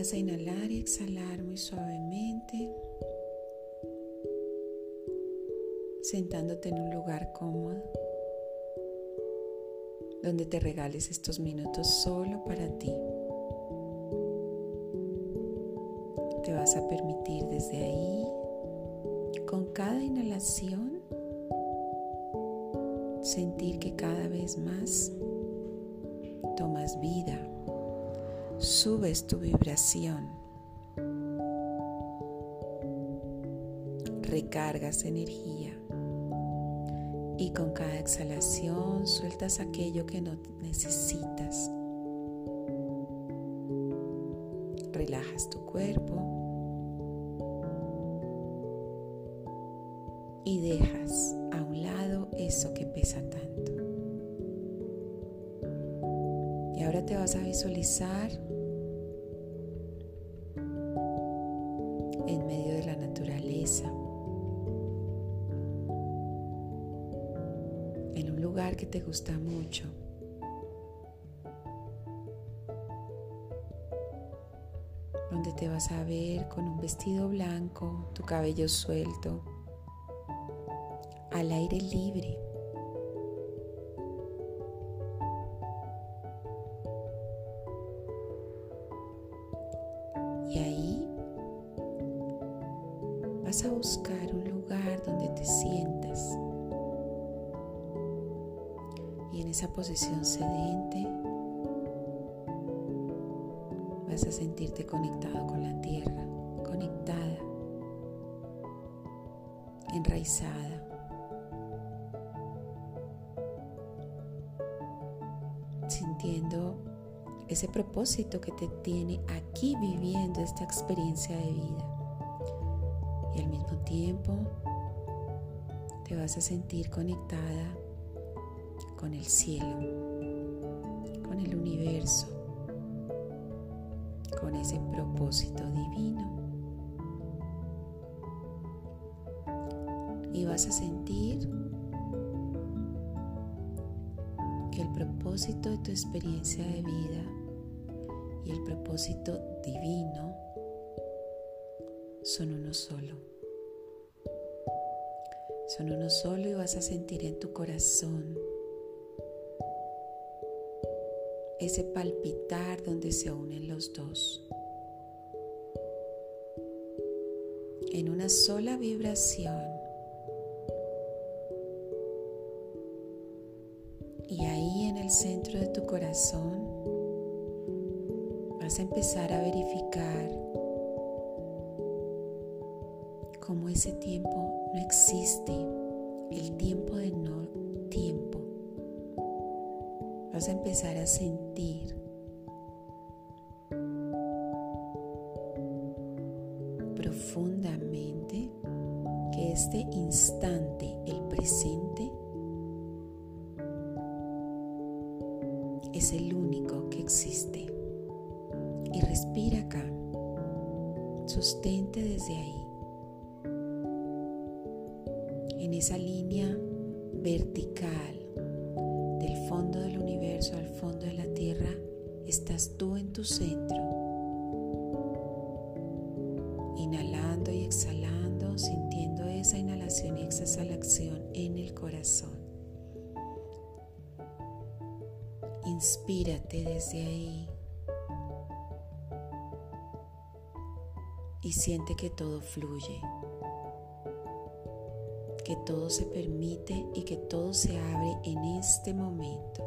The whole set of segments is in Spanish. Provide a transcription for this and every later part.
Vas a inhalar y exhalar muy suavemente, sentándote en un lugar cómodo, donde te regales estos minutos solo para ti. Te vas a permitir desde ahí, con cada inhalación, sentir que cada vez más tomas vida subes tu vibración, recargas energía y con cada exhalación sueltas aquello que no necesitas. Relajas tu cuerpo y dejas a un lado eso que pesa tanto. Y ahora te vas a visualizar en un lugar que te gusta mucho. donde te vas a ver con un vestido blanco, tu cabello suelto, al aire libre. Y ahí vas a buscar un lugar donde te sientas. Esa posición sedente vas a sentirte conectado con la tierra, conectada, enraizada. Sintiendo ese propósito que te tiene aquí viviendo esta experiencia de vida. Y al mismo tiempo te vas a sentir conectada con el cielo, con el universo, con ese propósito divino. Y vas a sentir que el propósito de tu experiencia de vida y el propósito divino son uno solo. Son uno solo y vas a sentir en tu corazón ese palpitar donde se unen los dos. En una sola vibración. Y ahí en el centro de tu corazón vas a empezar a verificar cómo ese tiempo no existe, el tiempo de no tiempo. Vas a empezar a sentir profundamente que este instante, el presente, es el único que existe. Y respira acá. Sostente desde ahí. En esa línea vertical fondo del universo al fondo de la tierra, estás tú en tu centro. Inhalando y exhalando, sintiendo esa inhalación y exhalación en el corazón. Inspírate desde ahí. Y siente que todo fluye, que todo se permite y que todo se abre en este momento.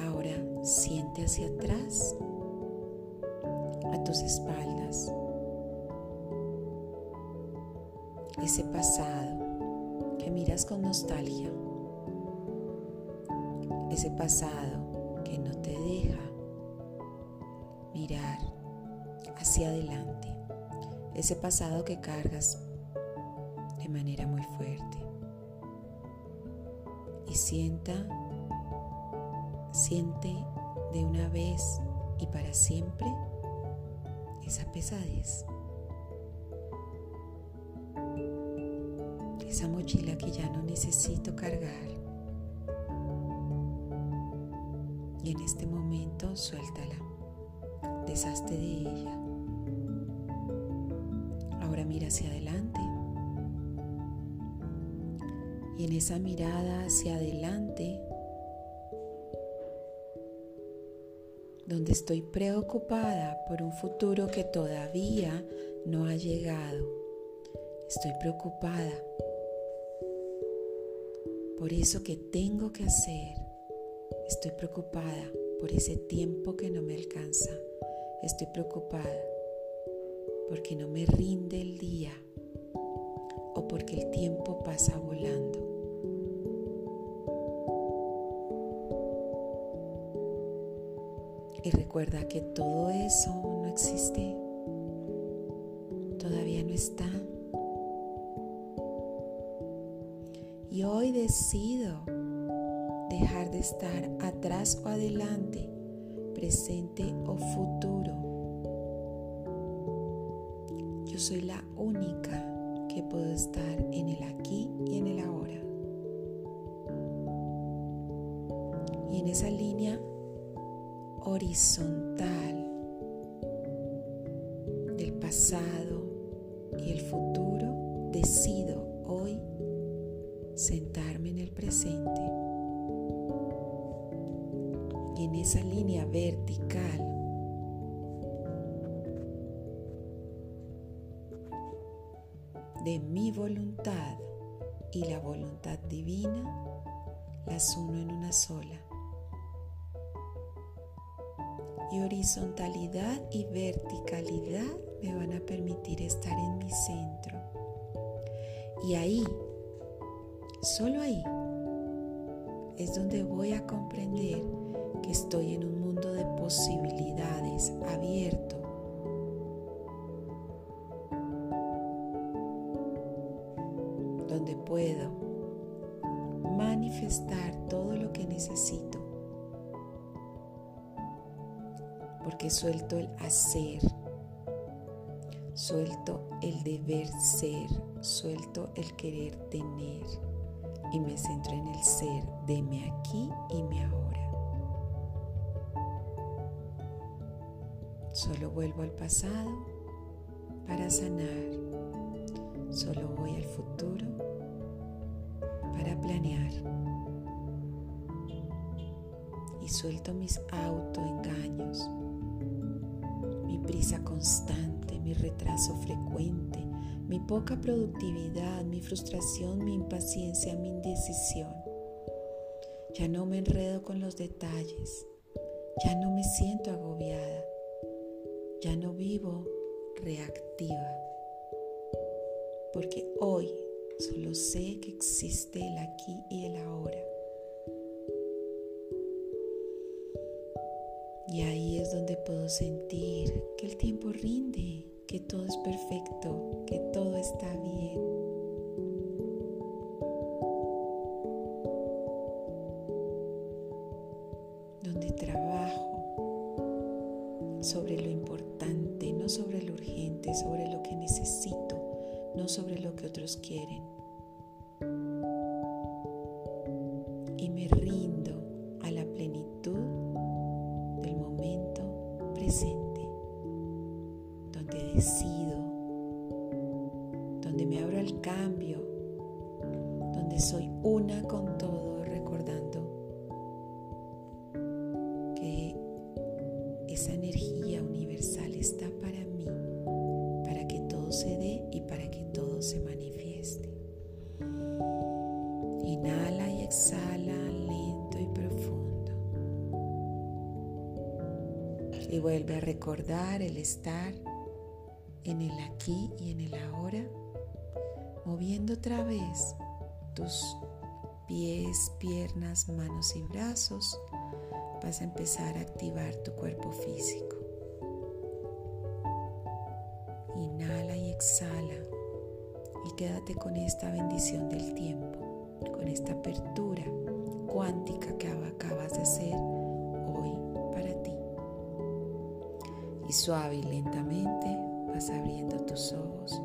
Ahora siente hacia atrás, a tus espaldas, ese pasado que miras con nostalgia, ese pasado que no te deja mirar hacia adelante, ese pasado que cargas de manera muy fuerte. Y sienta, siente de una vez y para siempre esa pesadez. Esa mochila que ya no necesito cargar. Y en este momento suéltala. Deshazte de ella. Mira hacia adelante. Y en esa mirada hacia adelante, donde estoy preocupada por un futuro que todavía no ha llegado, estoy preocupada por eso que tengo que hacer. Estoy preocupada por ese tiempo que no me alcanza. Estoy preocupada porque no me rinde el día o porque el tiempo pasa volando. Y recuerda que todo eso no existe, todavía no está. Y hoy decido dejar de estar atrás o adelante, presente o futuro. Yo soy la única que puedo estar en el aquí y en el ahora. Y en esa línea horizontal del pasado y el futuro, decido hoy sentarme en el presente y en esa línea vertical de mi voluntad y la voluntad divina las uno en una sola. Y horizontalidad y verticalidad me van a permitir estar en mi centro. Y ahí Solo ahí es donde voy a comprender que estoy en un mundo de posibilidades abierto. Puedo manifestar todo lo que necesito. Porque suelto el hacer, suelto el deber ser, suelto el querer tener y me centro en el ser de mi aquí y mi ahora. Solo vuelvo al pasado para sanar. Solo voy al futuro para planear. Y suelto mis autoengaños, mi prisa constante, mi retraso frecuente, mi poca productividad, mi frustración, mi impaciencia, mi indecisión. Ya no me enredo con los detalles, ya no me siento agobiada, ya no vivo reactiva, porque hoy solo sé que existe el aquí y el ahora. Y ahí es donde puedo sentir que el tiempo rinde, que todo es perfecto, que todo está bien. Donde trabajo sobre lo importante, no sobre lo urgente, sobre lo que necesito, no sobre lo que otros quieren. Donde me abro al cambio, donde soy una con todo, recordando que esa energía universal está para mí, para que todo se dé y para que todo se manifieste. Inhala y exhala lento y profundo. Y vuelve a recordar el estar en el aquí y en el ahora, moviendo otra vez tus pies, piernas, manos y brazos, vas a empezar a activar tu cuerpo físico. Inhala y exhala y quédate con esta bendición del tiempo, con esta apertura cuántica que acabas de hacer hoy para ti. Y suave y lentamente vas abriendo tus ojos